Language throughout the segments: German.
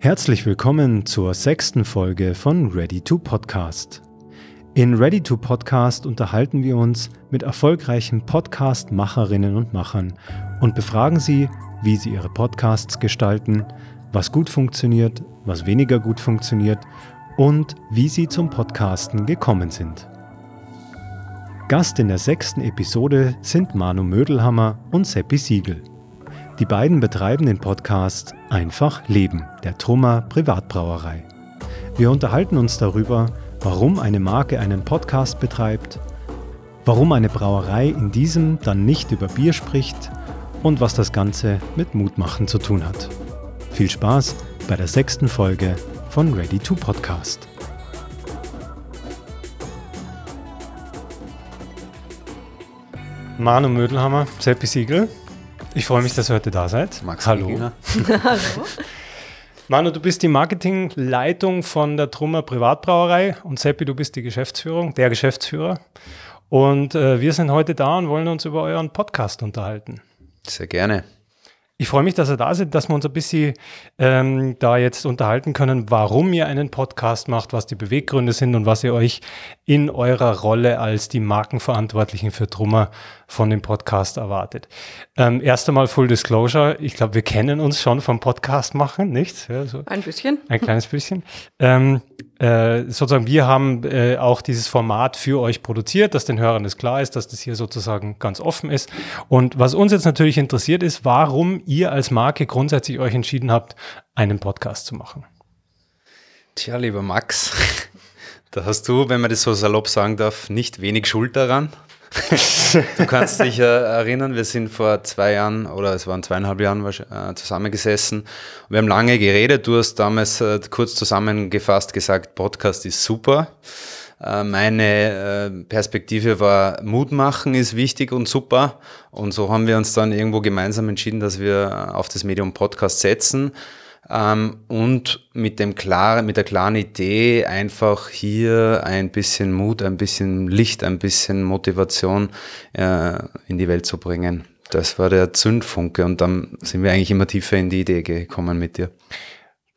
Herzlich willkommen zur sechsten Folge von Ready to Podcast. In Ready to Podcast unterhalten wir uns mit erfolgreichen Podcast-Macherinnen und Machern und befragen sie, wie sie ihre Podcasts gestalten, was gut funktioniert, was weniger gut funktioniert und wie sie zum Podcasten gekommen sind. Gast in der sechsten Episode sind Manu Mödelhammer und Seppi Siegel. Die beiden betreiben den Podcast Einfach Leben, der Trummer Privatbrauerei. Wir unterhalten uns darüber, warum eine Marke einen Podcast betreibt, warum eine Brauerei in diesem dann nicht über Bier spricht und was das Ganze mit Mutmachen zu tun hat. Viel Spaß bei der sechsten Folge von Ready to Podcast. Manu Mödelhammer, Seppi Siegel. Ich freue mich, dass ihr heute da seid. Max Hallo. Hallo. Manu, du bist die Marketingleitung von der Trummer Privatbrauerei und Seppi, du bist die Geschäftsführung, der Geschäftsführer. Und äh, wir sind heute da und wollen uns über euren Podcast unterhalten. Sehr gerne. Ich freue mich, dass ihr da seid, dass wir uns ein bisschen ähm, da jetzt unterhalten können, warum ihr einen Podcast macht, was die Beweggründe sind und was ihr euch in eurer Rolle als die Markenverantwortlichen für Trummer von dem Podcast erwartet. Ähm, erst einmal Full Disclosure. Ich glaube, wir kennen uns schon vom Podcast machen, nicht? Ja, so ein bisschen. Ein kleines bisschen. Ähm, äh, sozusagen, wir haben äh, auch dieses Format für euch produziert, dass den Hörern das klar ist, dass das hier sozusagen ganz offen ist. Und was uns jetzt natürlich interessiert ist, warum ihr als Marke grundsätzlich euch entschieden habt, einen Podcast zu machen. Tja, lieber Max, da hast du, wenn man das so salopp sagen darf, nicht wenig Schuld daran. du kannst dich äh, erinnern, wir sind vor zwei Jahren oder es waren zweieinhalb Jahren äh, zusammengesessen. Wir haben lange geredet. Du hast damals äh, kurz zusammengefasst gesagt, Podcast ist super. Äh, meine äh, Perspektive war, Mut machen ist wichtig und super. Und so haben wir uns dann irgendwo gemeinsam entschieden, dass wir auf das Medium Podcast setzen. Ähm, und mit, dem klar, mit der klaren Idee, einfach hier ein bisschen Mut, ein bisschen Licht, ein bisschen Motivation äh, in die Welt zu bringen. Das war der Zündfunke und dann sind wir eigentlich immer tiefer in die Idee gekommen mit dir.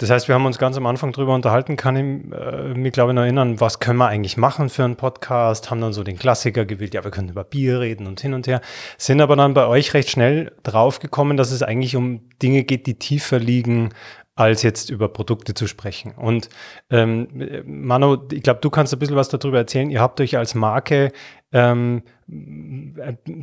Das heißt, wir haben uns ganz am Anfang darüber unterhalten, kann ich äh, mich glaube ich noch erinnern, was können wir eigentlich machen für einen Podcast, haben dann so den Klassiker gewählt, ja, wir können über Bier reden und hin und her, sind aber dann bei euch recht schnell draufgekommen, dass es eigentlich um Dinge geht, die tiefer liegen als jetzt über Produkte zu sprechen. Und ähm, Manu, ich glaube, du kannst ein bisschen was darüber erzählen. Ihr habt euch als Marke ähm,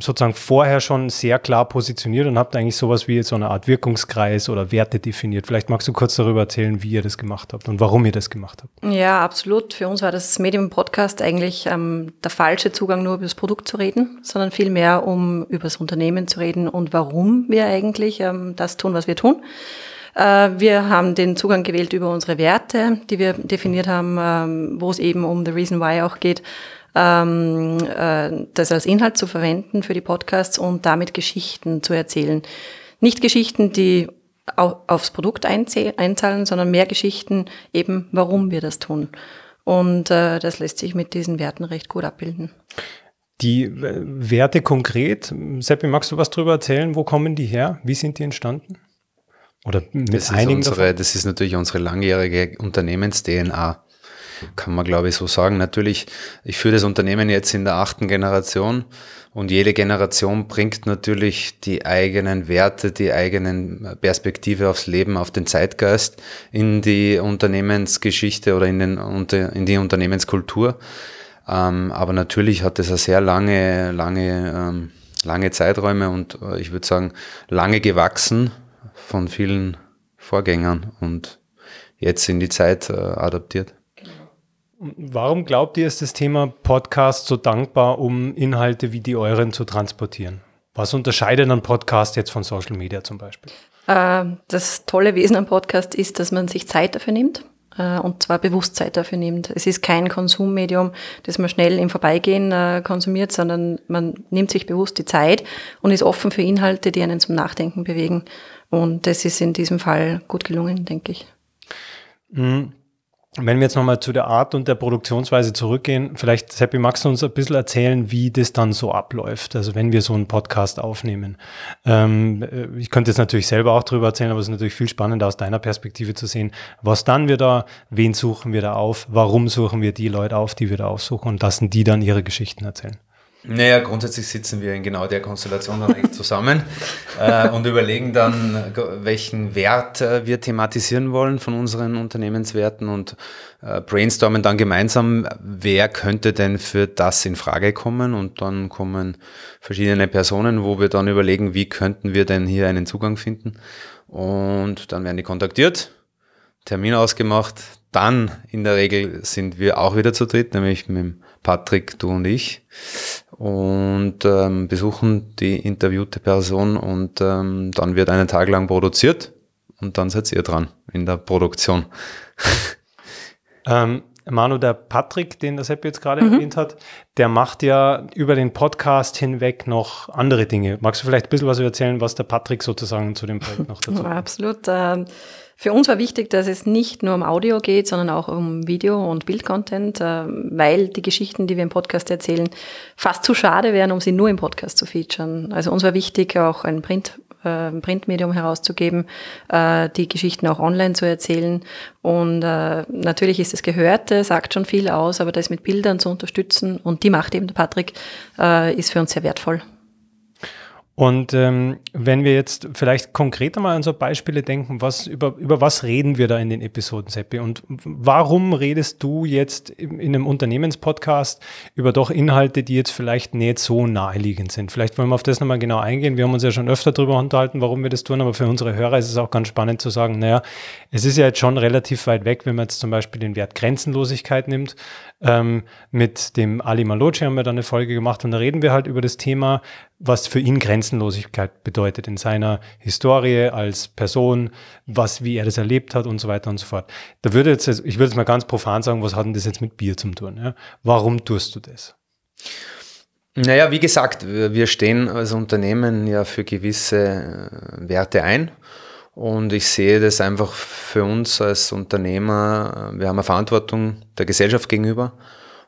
sozusagen vorher schon sehr klar positioniert und habt eigentlich sowas wie so eine Art Wirkungskreis oder Werte definiert. Vielleicht magst du kurz darüber erzählen, wie ihr das gemacht habt und warum ihr das gemacht habt. Ja, absolut. Für uns war das Medium Podcast eigentlich ähm, der falsche Zugang, nur über das Produkt zu reden, sondern vielmehr, um über das Unternehmen zu reden und warum wir eigentlich ähm, das tun, was wir tun. Äh, wir haben den Zugang gewählt über unsere Werte, die wir definiert haben, ähm, wo es eben um The Reason Why auch geht, ähm, äh, das als Inhalt zu verwenden für die Podcasts und damit Geschichten zu erzählen. Nicht Geschichten, die aufs Produkt einzahlen, sondern mehr Geschichten eben, warum wir das tun. Und äh, das lässt sich mit diesen Werten recht gut abbilden. Die Werte konkret, Seppi, magst du was darüber erzählen? Wo kommen die her? Wie sind die entstanden? Oder mit das einigen ist unsere, Das ist natürlich unsere langjährige Unternehmens-DNA, kann man glaube ich so sagen. Natürlich, ich führe das Unternehmen jetzt in der achten Generation und jede Generation bringt natürlich die eigenen Werte, die eigenen Perspektive aufs Leben, auf den Zeitgeist in die Unternehmensgeschichte oder in, den, in die Unternehmenskultur. Ähm, aber natürlich hat es eine sehr lange, lange, ähm, lange Zeiträume und äh, ich würde sagen, lange gewachsen von vielen Vorgängern und jetzt in die Zeit äh, adaptiert. Warum glaubt ihr, ist das Thema Podcast so dankbar, um Inhalte wie die euren zu transportieren? Was unterscheidet ein Podcast jetzt von Social Media zum Beispiel? Äh, das tolle Wesen am Podcast ist, dass man sich Zeit dafür nimmt äh, und zwar Bewusstsein dafür nimmt. Es ist kein Konsummedium, das man schnell im Vorbeigehen äh, konsumiert, sondern man nimmt sich bewusst die Zeit und ist offen für Inhalte, die einen zum Nachdenken bewegen. Und das ist in diesem Fall gut gelungen, denke ich. Mhm. wenn wir jetzt nochmal zu der Art und der Produktionsweise zurückgehen, vielleicht, Seppi, magst du uns ein bisschen erzählen, wie das dann so abläuft, also wenn wir so einen Podcast aufnehmen. Ähm, äh, ich könnte jetzt natürlich selber auch darüber erzählen, aber es ist natürlich viel spannender aus deiner Perspektive zu sehen, was dann wir da, wen suchen wir da auf, warum suchen wir die Leute auf, die wir da aufsuchen und lassen die dann ihre Geschichten erzählen. Naja, grundsätzlich sitzen wir in genau der Konstellation dann eigentlich zusammen äh, und überlegen dann, welchen Wert äh, wir thematisieren wollen von unseren Unternehmenswerten und äh, brainstormen dann gemeinsam, wer könnte denn für das in Frage kommen? Und dann kommen verschiedene Personen, wo wir dann überlegen, wie könnten wir denn hier einen Zugang finden? Und dann werden die kontaktiert, Termin ausgemacht, dann in der Regel sind wir auch wieder zu dritt, nämlich mit Patrick, du und ich und ähm, besuchen die interviewte Person und ähm, dann wird einen Tag lang produziert und dann seid ihr dran in der Produktion. ähm, Manu, der Patrick, den der Sepp jetzt gerade mhm. erwähnt hat, der macht ja über den Podcast hinweg noch andere Dinge. Magst du vielleicht ein bisschen was erzählen, was der Patrick sozusagen zu dem Projekt noch dazu sagt? Absolut. Ähm, für uns war wichtig, dass es nicht nur um Audio geht, sondern auch um Video- und Bildcontent, äh, weil die Geschichten, die wir im Podcast erzählen, fast zu schade wären, um sie nur im Podcast zu featuren. Also uns war wichtig, auch ein Print äh, Printmedium herauszugeben, äh, die Geschichten auch online zu erzählen. Und natürlich ist das Gehörte, sagt schon viel aus, aber das mit Bildern zu unterstützen und die macht eben der Patrick, ist für uns sehr wertvoll. Und ähm, wenn wir jetzt vielleicht konkreter mal an so Beispiele denken, was über, über was reden wir da in den Episoden, Seppi? Und warum redest du jetzt in, in einem Unternehmenspodcast über doch Inhalte, die jetzt vielleicht nicht so naheliegend sind? Vielleicht wollen wir auf das nochmal genau eingehen. Wir haben uns ja schon öfter darüber unterhalten, warum wir das tun, aber für unsere Hörer ist es auch ganz spannend zu sagen, naja, es ist ja jetzt schon relativ weit weg, wenn man jetzt zum Beispiel den Wert Grenzenlosigkeit nimmt. Ähm, mit dem Ali Malocci haben wir dann eine Folge gemacht und da reden wir halt über das Thema, was für ihn Grenzenlosigkeit bedeutet in seiner Historie als Person, was, wie er das erlebt hat und so weiter und so fort. Da würde jetzt, ich würde jetzt mal ganz profan sagen, was hat denn das jetzt mit Bier zu tun? Ja? Warum tust du das? Naja, wie gesagt, wir stehen als Unternehmen ja für gewisse äh, Werte ein. Und ich sehe das einfach für uns als Unternehmer, wir haben eine Verantwortung der Gesellschaft gegenüber.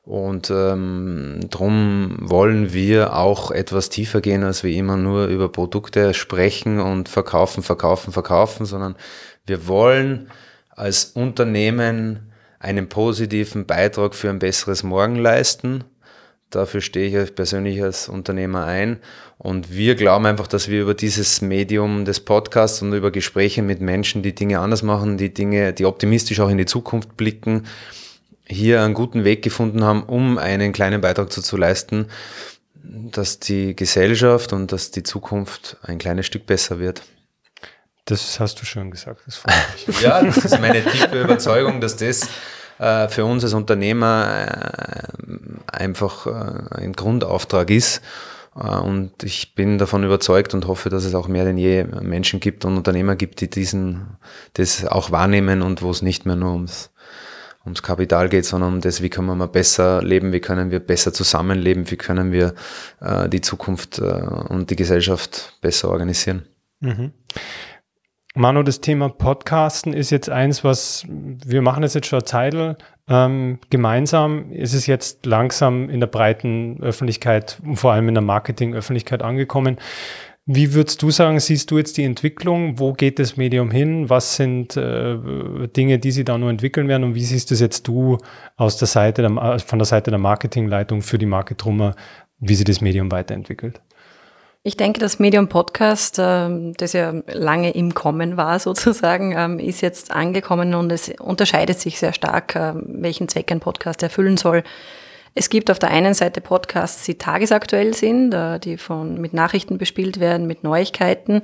Und ähm, darum wollen wir auch etwas tiefer gehen, als wir immer nur über Produkte sprechen und verkaufen, verkaufen, verkaufen, sondern wir wollen als Unternehmen einen positiven Beitrag für ein besseres Morgen leisten Dafür stehe ich persönlich als Unternehmer ein. Und wir glauben einfach, dass wir über dieses Medium des Podcasts und über Gespräche mit Menschen, die Dinge anders machen, die Dinge, die optimistisch auch in die Zukunft blicken, hier einen guten Weg gefunden haben, um einen kleinen Beitrag dazu zu leisten, dass die Gesellschaft und dass die Zukunft ein kleines Stück besser wird. Das hast du schon gesagt. Das ja, das ist meine tiefe Überzeugung, dass das äh, für uns als Unternehmer äh, einfach äh, ein Grundauftrag ist. Und ich bin davon überzeugt und hoffe, dass es auch mehr denn je Menschen gibt und Unternehmer gibt, die diesen, das auch wahrnehmen und wo es nicht mehr nur ums, ums Kapital geht, sondern um das, wie können wir besser leben, wie können wir besser zusammenleben, wie können wir äh, die Zukunft äh, und die Gesellschaft besser organisieren. Mhm. Manu, das Thema Podcasten ist jetzt eins, was wir machen das jetzt schon eine Zeit ähm, gemeinsam. Ist es jetzt langsam in der breiten Öffentlichkeit, vor allem in der Marketingöffentlichkeit angekommen. Wie würdest du sagen, siehst du jetzt die Entwicklung? Wo geht das Medium hin? Was sind äh, Dinge, die sie da nur entwickeln werden? Und wie siehst du es jetzt du aus der Seite der, von der Seite der Marketingleitung für die Marke Trummer, wie sie das Medium weiterentwickelt? Ich denke, das Medium Podcast, ähm, das ja lange im Kommen war sozusagen, ähm, ist jetzt angekommen und es unterscheidet sich sehr stark, ähm, welchen Zweck ein Podcast erfüllen soll. Es gibt auf der einen Seite Podcasts, die tagesaktuell sind, die von, mit Nachrichten bespielt werden, mit Neuigkeiten.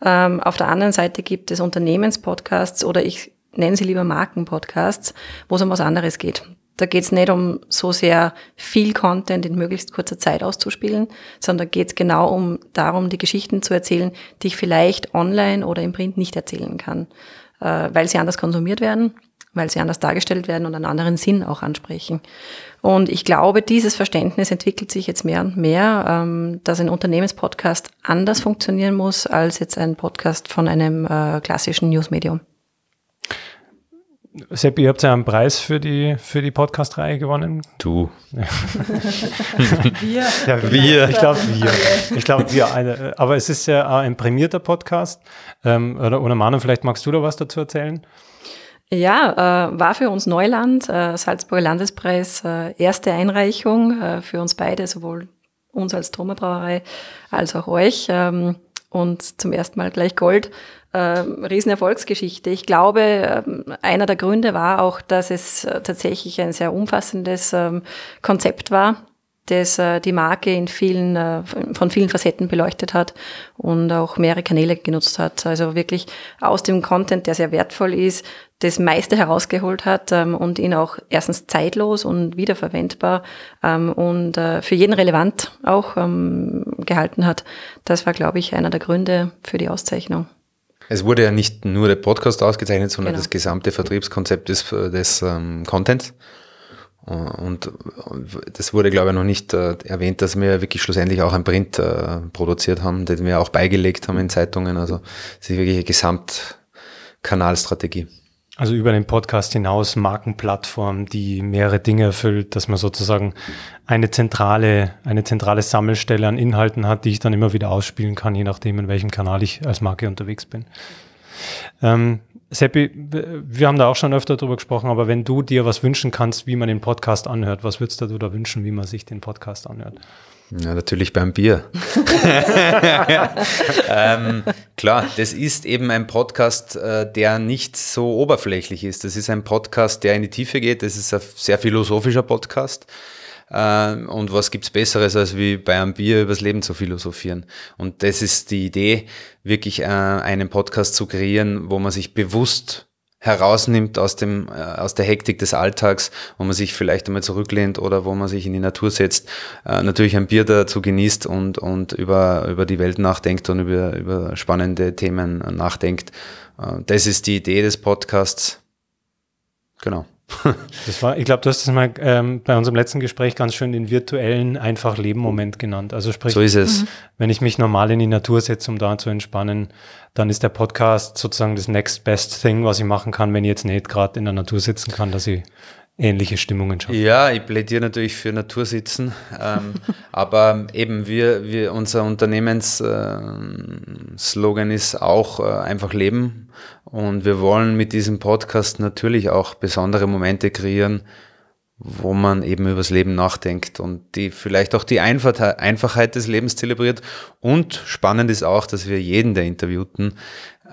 Auf der anderen Seite gibt es Unternehmenspodcasts oder ich nenne sie lieber Markenpodcasts, wo es um was anderes geht. Da geht es nicht um so sehr viel Content in möglichst kurzer Zeit auszuspielen, sondern geht es genau um darum, die Geschichten zu erzählen, die ich vielleicht online oder im Print nicht erzählen kann, äh, weil sie anders konsumiert werden, weil sie anders dargestellt werden und einen anderen Sinn auch ansprechen. Und ich glaube, dieses Verständnis entwickelt sich jetzt mehr und mehr, ähm, dass ein Unternehmenspodcast anders funktionieren muss als jetzt ein Podcast von einem äh, klassischen Newsmedium. Seppi, ihr habt ja einen Preis für die, für die Podcast-Reihe gewonnen. Du. Wir. Ja, Wir. Ich glaube, wir. Ich glaube, wir. Eine, aber es ist ja ein prämierter Podcast. Ähm, oder, oder Manu, vielleicht magst du da was dazu erzählen? Ja, äh, war für uns Neuland, äh, Salzburger Landespreis, äh, erste Einreichung äh, für uns beide, sowohl uns als Trommelbrauerei als auch euch. Ähm, und zum ersten Mal gleich Gold. Ähm, Riesenerfolgsgeschichte. Ich glaube, ähm, einer der Gründe war auch, dass es äh, tatsächlich ein sehr umfassendes ähm, Konzept war, das äh, die Marke in vielen, äh, von vielen Facetten beleuchtet hat und auch mehrere Kanäle genutzt hat. Also wirklich aus dem Content, der sehr wertvoll ist, das meiste herausgeholt hat ähm, und ihn auch erstens zeitlos und wiederverwendbar ähm, und äh, für jeden relevant auch ähm, gehalten hat. Das war, glaube ich, einer der Gründe für die Auszeichnung. Es wurde ja nicht nur der Podcast ausgezeichnet, sondern Genau. das gesamte Vertriebskonzept des, des ähm, Contents. Und das wurde, glaube ich, noch nicht äh, erwähnt, dass wir wirklich schlussendlich auch ein Print äh, produziert haben, den wir auch beigelegt haben in Zeitungen. Also es ist wirklich eine Gesamtkanalstrategie. Also über den Podcast hinaus Markenplattform, die mehrere Dinge erfüllt, dass man sozusagen eine zentrale, eine zentrale Sammelstelle an Inhalten hat, die ich dann immer wieder ausspielen kann, je nachdem, in welchem Kanal ich als Marke unterwegs bin. Ähm, Seppi, wir haben da auch schon öfter drüber gesprochen, aber wenn du dir was wünschen kannst, wie man den Podcast anhört, was würdest du da wünschen, wie man sich den Podcast anhört? Ja, natürlich beim Bier. ähm, klar, das ist eben ein Podcast, äh, der nicht so oberflächlich ist. Das ist ein Podcast, der in die Tiefe geht. Das ist ein sehr philosophischer Podcast. Ähm, und was gibt's Besseres, als wie bei einem Bier übers Leben zu philosophieren? Und das ist die Idee, wirklich äh, einen Podcast zu kreieren, wo man sich bewusst herausnimmt aus dem äh, aus der Hektik des Alltags, wo man sich vielleicht einmal zurücklehnt oder wo man sich in die Natur setzt, äh, natürlich ein Bier dazu genießt und und über über die Welt nachdenkt und über über spannende Themen nachdenkt. Das ist die Idee des Podcasts. Genau. Das war, ich glaube, du hast es mal ähm, bei unserem letzten Gespräch ganz schön den virtuellen einfach Leben-Moment genannt. Also sprich, So ist es. wenn ich mich normal in die Natur setze, um da zu entspannen, dann ist der Podcast sozusagen das next best thing, was ich machen kann, wenn ich jetzt nicht gerade in der Natur sitzen kann, dass ich ähnliche Stimmungen schaffe. Ja, ich plädiere natürlich für Natursitzen, ähm, aber eben wir, wir unser Unternehmensslogan äh, Slogan ist auch äh, einfach leben und wir wollen mit diesem Podcast natürlich auch besondere Momente kreieren, wo man eben übers Leben nachdenkt und die vielleicht auch die Einfachheit, Einfachheit des Lebens zelebriert. Und spannend ist auch, dass wir jeden der Interviewten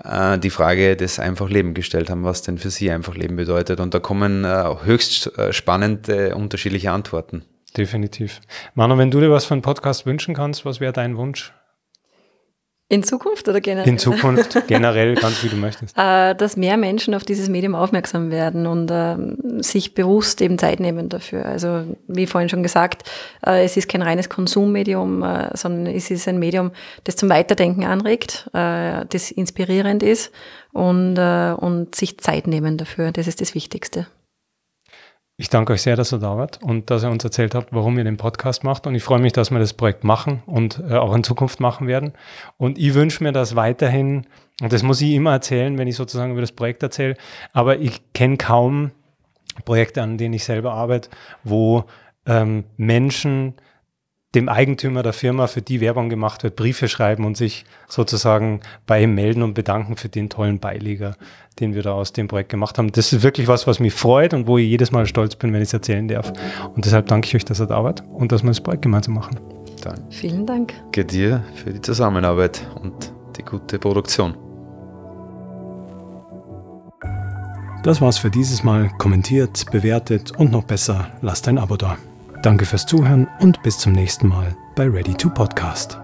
äh, die Frage des einfach Leben gestellt haben, was denn für sie einfach Leben bedeutet. Und da kommen äh, höchst äh, spannende, unterschiedliche Antworten. Definitiv. Manu, wenn du dir was von Podcast wünschen kannst, was wäre dein Wunsch? In Zukunft oder generell? In Zukunft, generell, ganz wie du möchtest. Äh, dass mehr Menschen auf dieses Medium aufmerksam werden und ähm, sich bewusst eben Zeit nehmen dafür. Also wie vorhin schon gesagt, äh, es ist kein reines Konsummedium, äh, sondern es ist ein Medium, das zum Weiterdenken anregt, äh, das inspirierend ist und, äh, und sich Zeit nehmen dafür. Das ist das Wichtigste. Ich danke euch sehr, dass ihr da wart und dass ihr uns erzählt habt, warum ihr den Podcast macht. Und ich freue mich, dass wir das Projekt machen und äh, auch in Zukunft machen werden. Und ich wünsche mir, dass weiterhin, und das muss ich immer erzählen, wenn ich sozusagen über das Projekt erzähle, aber ich kenne kaum Projekte, an denen ich selber arbeite, wo ähm, Menschen dem Eigentümer der Firma, für die Werbung gemacht wird, Briefe schreiben und sich sozusagen bei ihm melden und bedanken für den tollen Beileger, den wir da aus dem Projekt gemacht haben. Das ist wirklich was, was mich freut und wo ich jedes Mal stolz bin, wenn ich es erzählen darf. Und deshalb danke ich euch, dass ihr da wart und dass wir das Projekt gemeinsam machen. Vielen Dank. Danke dir für die Zusammenarbeit und die gute Produktion. Das war's für dieses Mal. Kommentiert, bewertet und noch besser, lasst ein Abo da. Danke fürs Zuhören und bis zum nächsten Mal bei Ready to Podcast.